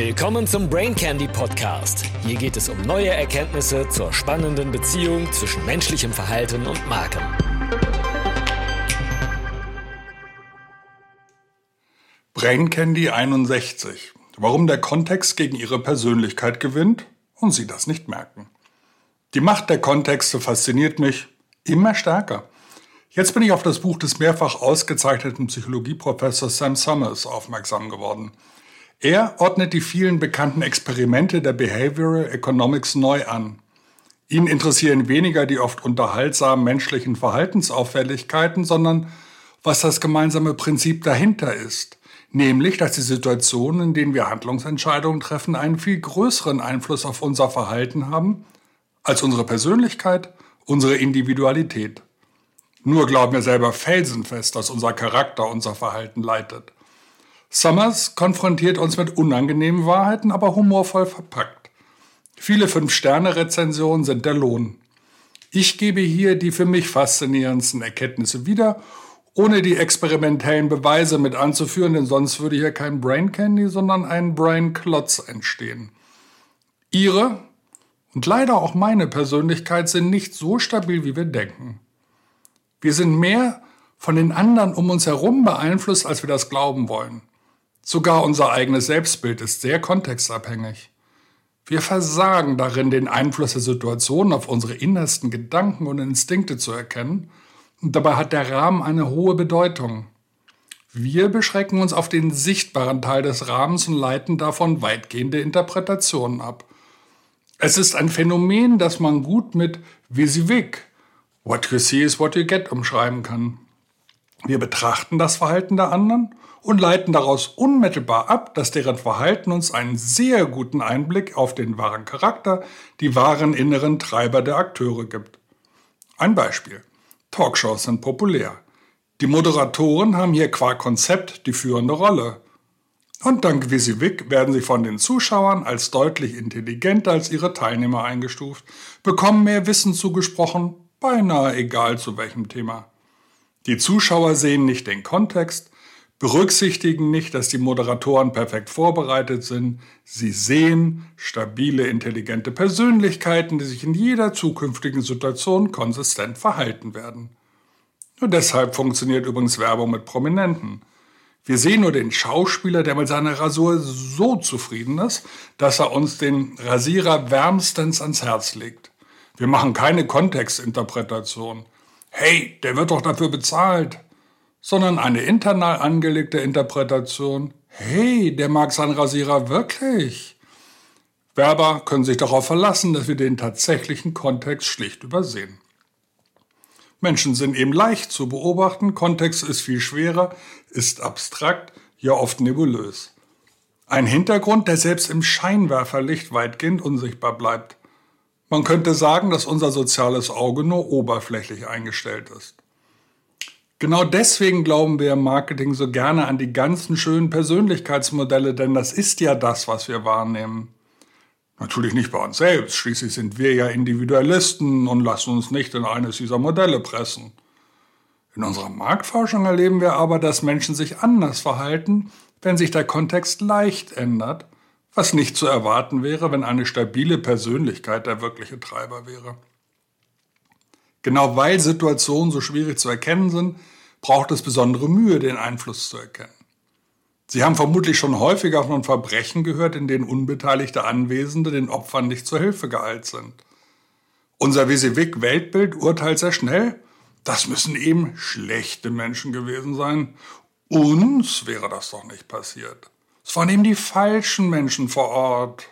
Willkommen zum Brain Candy Podcast. Hier geht es um neue Erkenntnisse zur spannenden Beziehung zwischen menschlichem Verhalten und Marken. Brain Candy 61. Warum der Kontext gegen ihre Persönlichkeit gewinnt und sie das nicht merken. Die Macht der Kontexte fasziniert mich immer stärker. Jetzt bin ich auf das Buch des mehrfach ausgezeichneten Psychologieprofessors Sam Summers aufmerksam geworden. Er ordnet die vielen bekannten Experimente der Behavioral Economics neu an. Ihn interessieren weniger die oft unterhaltsamen menschlichen Verhaltensauffälligkeiten, sondern was das gemeinsame Prinzip dahinter ist, nämlich dass die Situationen, in denen wir Handlungsentscheidungen treffen, einen viel größeren Einfluss auf unser Verhalten haben als unsere Persönlichkeit, unsere Individualität. Nur glauben wir selber felsenfest, dass unser Charakter unser Verhalten leitet. Summers konfrontiert uns mit unangenehmen Wahrheiten, aber humorvoll verpackt. Viele Fünf-Sterne-Rezensionen sind der Lohn. Ich gebe hier die für mich faszinierendsten Erkenntnisse wieder, ohne die experimentellen Beweise mit anzuführen, denn sonst würde hier kein Brain Candy, sondern ein Brain Klotz entstehen. Ihre und leider auch meine Persönlichkeit sind nicht so stabil, wie wir denken. Wir sind mehr von den anderen um uns herum beeinflusst, als wir das glauben wollen. Sogar unser eigenes Selbstbild ist sehr kontextabhängig. Wir versagen darin, den Einfluss der Situation auf unsere innersten Gedanken und Instinkte zu erkennen, und dabei hat der Rahmen eine hohe Bedeutung. Wir beschränken uns auf den sichtbaren Teil des Rahmens und leiten davon weitgehende Interpretationen ab. Es ist ein Phänomen, das man gut mit Visivik, What you see is what you get umschreiben kann. Wir betrachten das Verhalten der anderen und leiten daraus unmittelbar ab, dass deren Verhalten uns einen sehr guten Einblick auf den wahren Charakter, die wahren inneren Treiber der Akteure gibt. Ein Beispiel. Talkshows sind populär. Die Moderatoren haben hier qua Konzept die führende Rolle. Und dank Visivik werden sie von den Zuschauern als deutlich intelligenter als ihre Teilnehmer eingestuft, bekommen mehr Wissen zugesprochen beinahe egal zu welchem Thema. Die Zuschauer sehen nicht den Kontext, berücksichtigen nicht, dass die Moderatoren perfekt vorbereitet sind. Sie sehen stabile, intelligente Persönlichkeiten, die sich in jeder zukünftigen Situation konsistent verhalten werden. Nur deshalb funktioniert übrigens Werbung mit Prominenten. Wir sehen nur den Schauspieler, der mit seiner Rasur so zufrieden ist, dass er uns den Rasierer wärmstens ans Herz legt. Wir machen keine Kontextinterpretation. Hey, der wird doch dafür bezahlt. Sondern eine internal angelegte Interpretation. Hey, der mag seinen Rasierer wirklich. Werber können sich darauf verlassen, dass wir den tatsächlichen Kontext schlicht übersehen. Menschen sind eben leicht zu beobachten, Kontext ist viel schwerer, ist abstrakt, ja oft nebulös. Ein Hintergrund, der selbst im Scheinwerferlicht weitgehend unsichtbar bleibt. Man könnte sagen, dass unser soziales Auge nur oberflächlich eingestellt ist. Genau deswegen glauben wir im Marketing so gerne an die ganzen schönen Persönlichkeitsmodelle, denn das ist ja das, was wir wahrnehmen. Natürlich nicht bei uns selbst, schließlich sind wir ja Individualisten und lassen uns nicht in eines dieser Modelle pressen. In unserer Marktforschung erleben wir aber, dass Menschen sich anders verhalten, wenn sich der Kontext leicht ändert was nicht zu erwarten wäre, wenn eine stabile Persönlichkeit der wirkliche Treiber wäre. Genau weil Situationen so schwierig zu erkennen sind, braucht es besondere Mühe, den Einfluss zu erkennen. Sie haben vermutlich schon häufiger von Verbrechen gehört, in denen unbeteiligte Anwesende den Opfern nicht zur Hilfe geeilt sind. Unser Visivik-Weltbild urteilt sehr schnell, das müssen eben schlechte Menschen gewesen sein. Uns wäre das doch nicht passiert. Es waren eben die falschen Menschen vor Ort.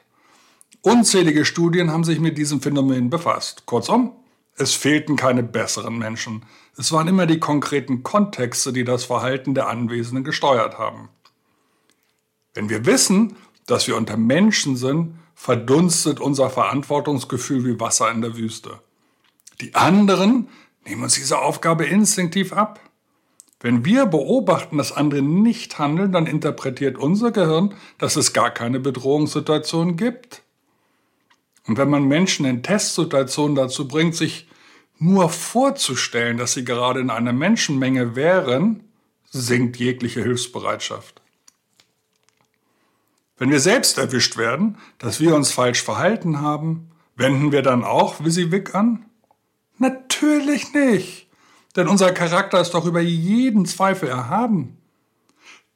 Unzählige Studien haben sich mit diesem Phänomen befasst. Kurzum, es fehlten keine besseren Menschen. Es waren immer die konkreten Kontexte, die das Verhalten der Anwesenden gesteuert haben. Wenn wir wissen, dass wir unter Menschen sind, verdunstet unser Verantwortungsgefühl wie Wasser in der Wüste. Die anderen nehmen uns diese Aufgabe instinktiv ab. Wenn wir beobachten, dass andere nicht handeln, dann interpretiert unser Gehirn, dass es gar keine Bedrohungssituation gibt. Und wenn man Menschen in Testsituationen dazu bringt, sich nur vorzustellen, dass sie gerade in einer Menschenmenge wären, sinkt jegliche Hilfsbereitschaft. Wenn wir selbst erwischt werden, dass wir uns falsch verhalten haben, wenden wir dann auch Wisivik an? Natürlich nicht, denn unser Charakter ist doch über jeden Zweifel erhaben.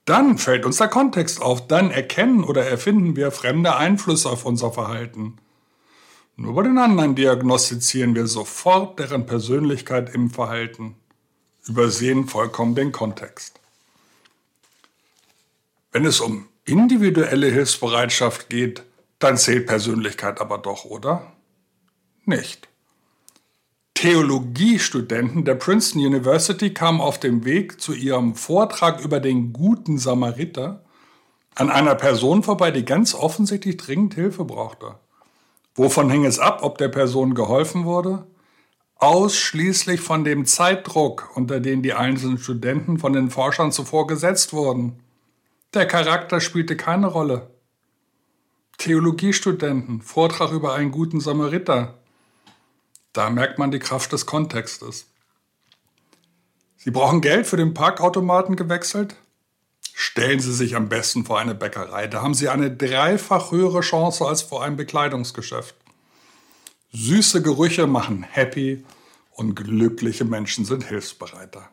Dann fällt uns der Kontext auf, dann erkennen oder erfinden wir fremde Einflüsse auf unser Verhalten. Nur bei den anderen diagnostizieren wir sofort deren Persönlichkeit im Verhalten, übersehen vollkommen den Kontext. Wenn es um individuelle Hilfsbereitschaft geht, dann zählt Persönlichkeit aber doch, oder? Nicht. Theologiestudenten der Princeton University kamen auf dem Weg zu ihrem Vortrag über den guten Samariter an einer Person vorbei, die ganz offensichtlich dringend Hilfe brauchte. Wovon hing es ab, ob der Person geholfen wurde? Ausschließlich von dem Zeitdruck, unter den die einzelnen Studenten von den Forschern zuvor gesetzt wurden. Der Charakter spielte keine Rolle. Theologiestudenten, Vortrag über einen guten Samariter. Da merkt man die Kraft des Kontextes. Sie brauchen Geld für den Parkautomaten gewechselt? Stellen Sie sich am besten vor eine Bäckerei. Da haben Sie eine dreifach höhere Chance als vor einem Bekleidungsgeschäft. Süße Gerüche machen happy und glückliche Menschen sind hilfsbereiter.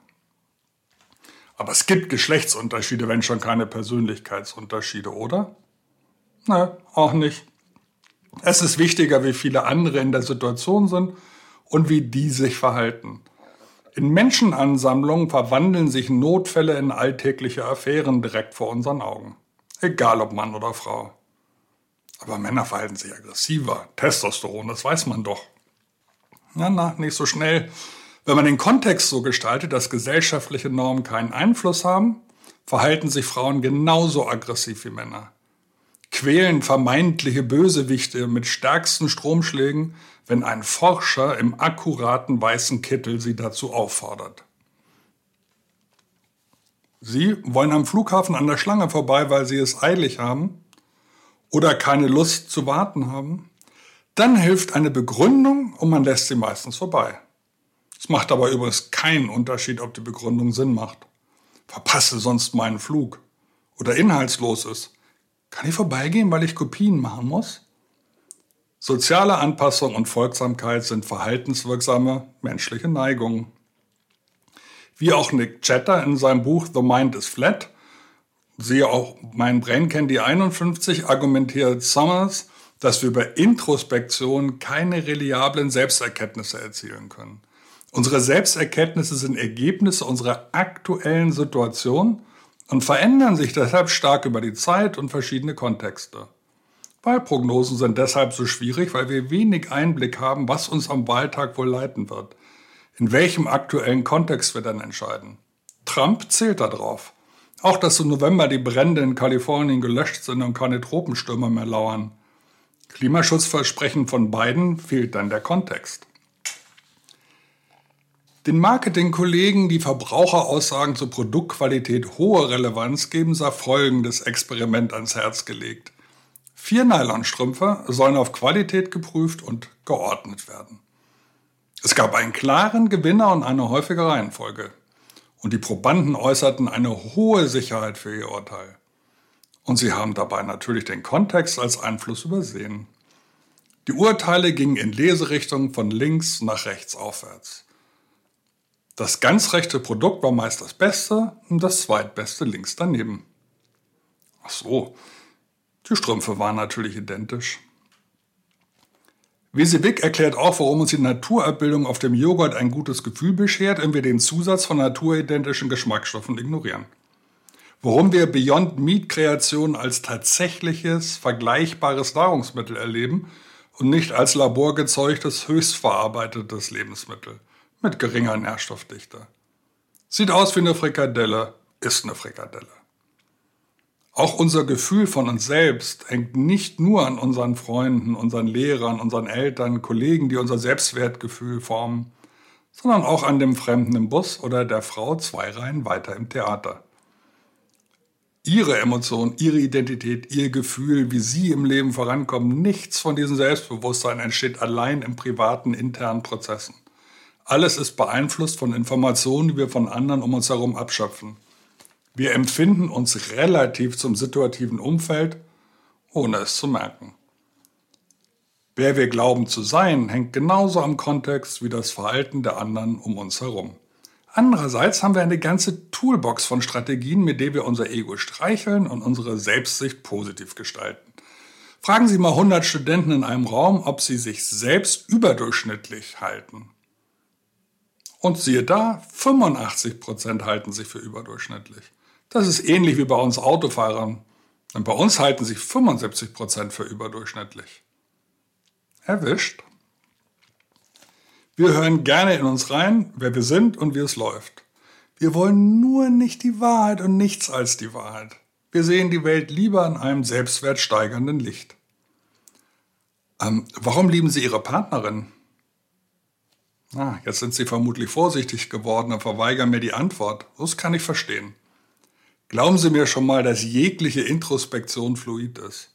Aber es gibt Geschlechtsunterschiede, wenn schon keine Persönlichkeitsunterschiede, oder? Na, auch nicht. Es ist wichtiger, wie viele andere in der Situation sind und wie die sich verhalten. In Menschenansammlungen verwandeln sich Notfälle in alltägliche Affären direkt vor unseren Augen. Egal ob Mann oder Frau. Aber Männer verhalten sich aggressiver. Testosteron, das weiß man doch. Na, na, nicht so schnell. Wenn man den Kontext so gestaltet, dass gesellschaftliche Normen keinen Einfluss haben, verhalten sich Frauen genauso aggressiv wie Männer. Quälen vermeintliche Bösewichte mit stärksten Stromschlägen, wenn ein Forscher im akkuraten weißen Kittel sie dazu auffordert. Sie wollen am Flughafen an der Schlange vorbei, weil sie es eilig haben oder keine Lust zu warten haben. Dann hilft eine Begründung und man lässt sie meistens vorbei. Es macht aber übrigens keinen Unterschied, ob die Begründung Sinn macht. Verpasse sonst meinen Flug oder inhaltslos ist. Kann ich vorbeigehen, weil ich Kopien machen muss? Soziale Anpassung und Folgsamkeit sind verhaltenswirksame menschliche Neigungen. Wie auch Nick Chatter in seinem Buch The Mind is Flat, siehe auch mein Brain Candy 51, argumentiert Summers, dass wir über Introspektion keine reliablen Selbsterkenntnisse erzielen können. Unsere Selbsterkenntnisse sind Ergebnisse unserer aktuellen Situation und verändern sich deshalb stark über die Zeit und verschiedene Kontexte. Wahlprognosen sind deshalb so schwierig, weil wir wenig Einblick haben, was uns am Wahltag wohl leiten wird, in welchem aktuellen Kontext wir dann entscheiden. Trump zählt darauf. Auch, dass im November die Brände in Kalifornien gelöscht sind und keine Tropenstürme mehr lauern. Klimaschutzversprechen von Biden fehlt dann der Kontext. Den Marketingkollegen, die Verbraucheraussagen zur Produktqualität hohe Relevanz geben, sei folgendes Experiment ans Herz gelegt. Vier Nylonstrümpfe sollen auf Qualität geprüft und geordnet werden. Es gab einen klaren Gewinner und eine häufige Reihenfolge. Und die Probanden äußerten eine hohe Sicherheit für ihr Urteil. Und sie haben dabei natürlich den Kontext als Einfluss übersehen. Die Urteile gingen in Leserichtung von links nach rechts aufwärts. Das ganz rechte Produkt war meist das Beste und das zweitbeste links daneben. Ach so, die Strümpfe waren natürlich identisch. Wiesewig erklärt auch, warum uns die Naturabbildung auf dem Joghurt ein gutes Gefühl beschert, wenn wir den Zusatz von naturidentischen Geschmacksstoffen ignorieren. Warum wir Beyond Meat Kreationen als tatsächliches, vergleichbares Nahrungsmittel erleben und nicht als laborgezeugtes, höchst verarbeitetes Lebensmittel mit geringer Nährstoffdichte. Sieht aus wie eine Frikadelle, ist eine Frikadelle. Auch unser Gefühl von uns selbst hängt nicht nur an unseren Freunden, unseren Lehrern, unseren Eltern, Kollegen, die unser Selbstwertgefühl formen, sondern auch an dem Fremden im Bus oder der Frau zwei Reihen weiter im Theater. Ihre Emotion, ihre Identität, ihr Gefühl, wie sie im Leben vorankommen, nichts von diesem Selbstbewusstsein entsteht allein im privaten internen Prozessen. Alles ist beeinflusst von Informationen, die wir von anderen um uns herum abschöpfen. Wir empfinden uns relativ zum situativen Umfeld ohne es zu merken. Wer wir glauben zu sein, hängt genauso am Kontext wie das Verhalten der anderen um uns herum. Andererseits haben wir eine ganze Toolbox von Strategien, mit der wir unser Ego streicheln und unsere Selbstsicht positiv gestalten. Fragen Sie mal 100 Studenten in einem Raum, ob sie sich selbst überdurchschnittlich halten. Und siehe da, 85% halten sich für überdurchschnittlich. Das ist ähnlich wie bei uns Autofahrern. Und bei uns halten sich 75% für überdurchschnittlich. Erwischt. Wir hören gerne in uns rein, wer wir sind und wie es läuft. Wir wollen nur nicht die Wahrheit und nichts als die Wahrheit. Wir sehen die Welt lieber in einem selbstwertsteigernden Licht. Ähm, warum lieben Sie Ihre Partnerin? Ah, jetzt sind Sie vermutlich vorsichtig geworden und verweigern mir die Antwort. Das kann ich verstehen. Glauben Sie mir schon mal, dass jegliche Introspektion fluid ist.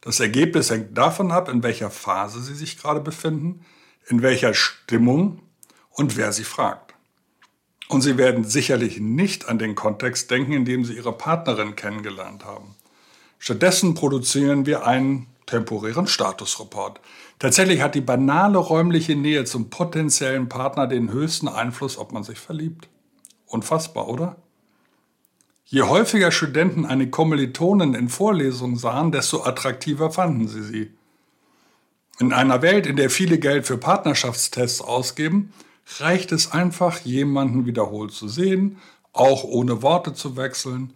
Das Ergebnis hängt davon ab, in welcher Phase Sie sich gerade befinden, in welcher Stimmung und wer Sie fragt. Und Sie werden sicherlich nicht an den Kontext denken, in dem Sie Ihre Partnerin kennengelernt haben. Stattdessen produzieren wir einen temporären Statusreport. Tatsächlich hat die banale räumliche Nähe zum potenziellen Partner den höchsten Einfluss, ob man sich verliebt. Unfassbar, oder? Je häufiger Studenten eine Kommilitonin in Vorlesungen sahen, desto attraktiver fanden sie sie. In einer Welt, in der viele Geld für Partnerschaftstests ausgeben, reicht es einfach, jemanden wiederholt zu sehen, auch ohne Worte zu wechseln,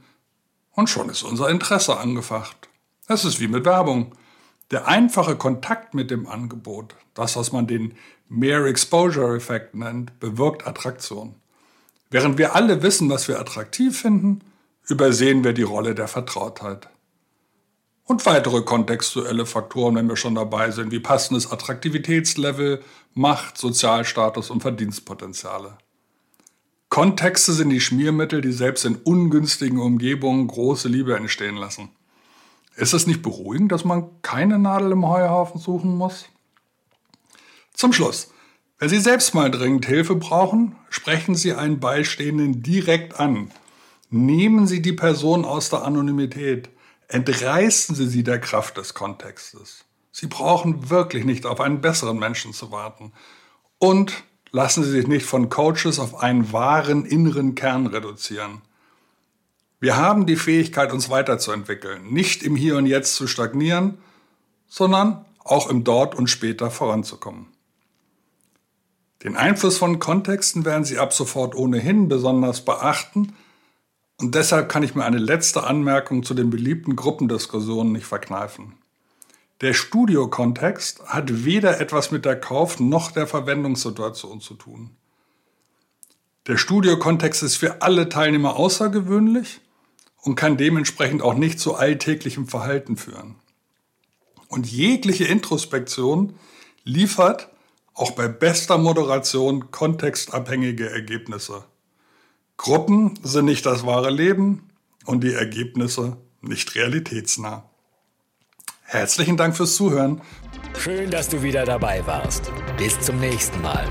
und schon ist unser Interesse angefacht. Es ist wie mit Werbung. Der einfache Kontakt mit dem Angebot, das, was man den Mere Exposure Effekt nennt, bewirkt Attraktion. Während wir alle wissen, was wir attraktiv finden, übersehen wir die Rolle der Vertrautheit. Und weitere kontextuelle Faktoren, wenn wir schon dabei sind, wie passendes Attraktivitätslevel, Macht, Sozialstatus und Verdienstpotenziale. Kontexte sind die Schmiermittel, die selbst in ungünstigen Umgebungen große Liebe entstehen lassen. Ist es nicht beruhigend, dass man keine Nadel im Heuhaufen suchen muss? Zum Schluss. Wenn Sie selbst mal dringend Hilfe brauchen, sprechen Sie einen Beistehenden direkt an. Nehmen Sie die Person aus der Anonymität. Entreißen Sie sie der Kraft des Kontextes. Sie brauchen wirklich nicht auf einen besseren Menschen zu warten. Und lassen Sie sich nicht von Coaches auf einen wahren inneren Kern reduzieren. Wir haben die Fähigkeit, uns weiterzuentwickeln, nicht im Hier und Jetzt zu stagnieren, sondern auch im Dort und später voranzukommen. Den Einfluss von Kontexten werden Sie ab sofort ohnehin besonders beachten, und deshalb kann ich mir eine letzte Anmerkung zu den beliebten Gruppendiskussionen nicht verkneifen. Der Studiokontext hat weder etwas mit der Kauf- noch der Verwendungssituation zu tun. Der Studiokontext ist für alle Teilnehmer außergewöhnlich und kann dementsprechend auch nicht zu alltäglichem Verhalten führen. Und jegliche Introspektion liefert auch bei bester Moderation kontextabhängige Ergebnisse. Gruppen sind nicht das wahre Leben und die Ergebnisse nicht realitätsnah. Herzlichen Dank fürs Zuhören. Schön, dass du wieder dabei warst. Bis zum nächsten Mal.